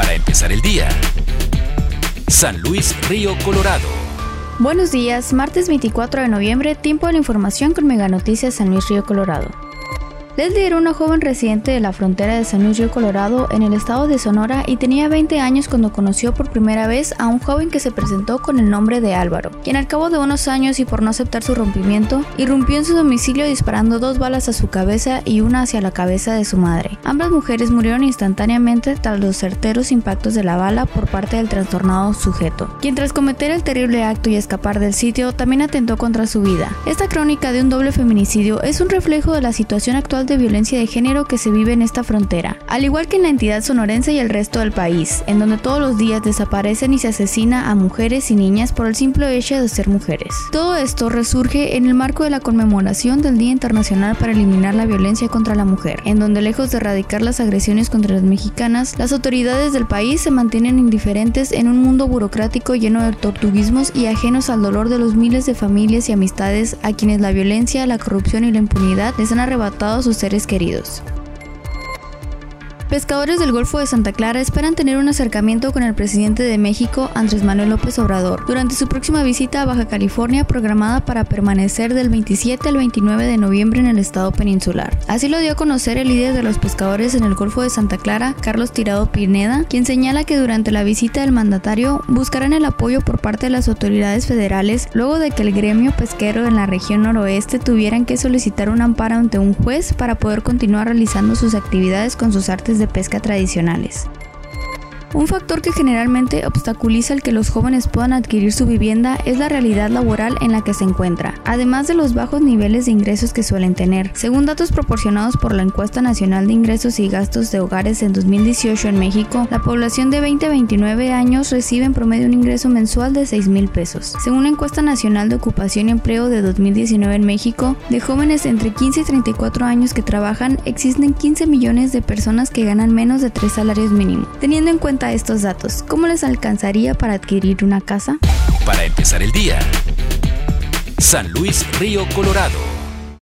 Para empezar el día. San Luis Río Colorado. Buenos días, martes 24 de noviembre, tiempo de la información con Mega Noticias San Luis Río Colorado. Leslie era una joven residente de la frontera de San Luis Colorado en el estado de Sonora y tenía 20 años cuando conoció por primera vez a un joven que se presentó con el nombre de Álvaro, quien al cabo de unos años y por no aceptar su rompimiento, irrumpió en su domicilio disparando dos balas a su cabeza y una hacia la cabeza de su madre. Ambas mujeres murieron instantáneamente tras los certeros impactos de la bala por parte del trastornado sujeto, quien tras cometer el terrible acto y escapar del sitio también atentó contra su vida. Esta crónica de un doble feminicidio es un reflejo de la situación actual de violencia de género que se vive en esta frontera, al igual que en la entidad sonorense y el resto del país, en donde todos los días desaparecen y se asesina a mujeres y niñas por el simple hecho de ser mujeres. Todo esto resurge en el marco de la conmemoración del Día Internacional para eliminar la violencia contra la mujer, en donde lejos de erradicar las agresiones contra las mexicanas, las autoridades del país se mantienen indiferentes en un mundo burocrático lleno de tortuguismos y ajenos al dolor de los miles de familias y amistades a quienes la violencia, la corrupción y la impunidad les han arrebatado sus seres queridos. Pescadores del Golfo de Santa Clara esperan tener un acercamiento con el presidente de México, Andrés Manuel López Obrador, durante su próxima visita a Baja California programada para permanecer del 27 al 29 de noviembre en el estado peninsular. Así lo dio a conocer el líder de los pescadores en el Golfo de Santa Clara, Carlos Tirado Pineda, quien señala que durante la visita del mandatario buscarán el apoyo por parte de las autoridades federales luego de que el gremio pesquero en la región noroeste tuvieran que solicitar un amparo ante un juez para poder continuar realizando sus actividades con sus artes de pesca tradicionales. Un factor que generalmente obstaculiza el que los jóvenes puedan adquirir su vivienda es la realidad laboral en la que se encuentra, además de los bajos niveles de ingresos que suelen tener. Según datos proporcionados por la Encuesta Nacional de Ingresos y Gastos de Hogares en 2018 en México, la población de 20 a 29 años recibe en promedio un ingreso mensual de 6 mil pesos. Según la Encuesta Nacional de Ocupación y Empleo de 2019 en México, de jóvenes entre 15 y 34 años que trabajan, existen 15 millones de personas que ganan menos de 3 salarios mínimos. Teniendo en estos datos, ¿cómo les alcanzaría para adquirir una casa? Para empezar el día. San Luis Río Colorado.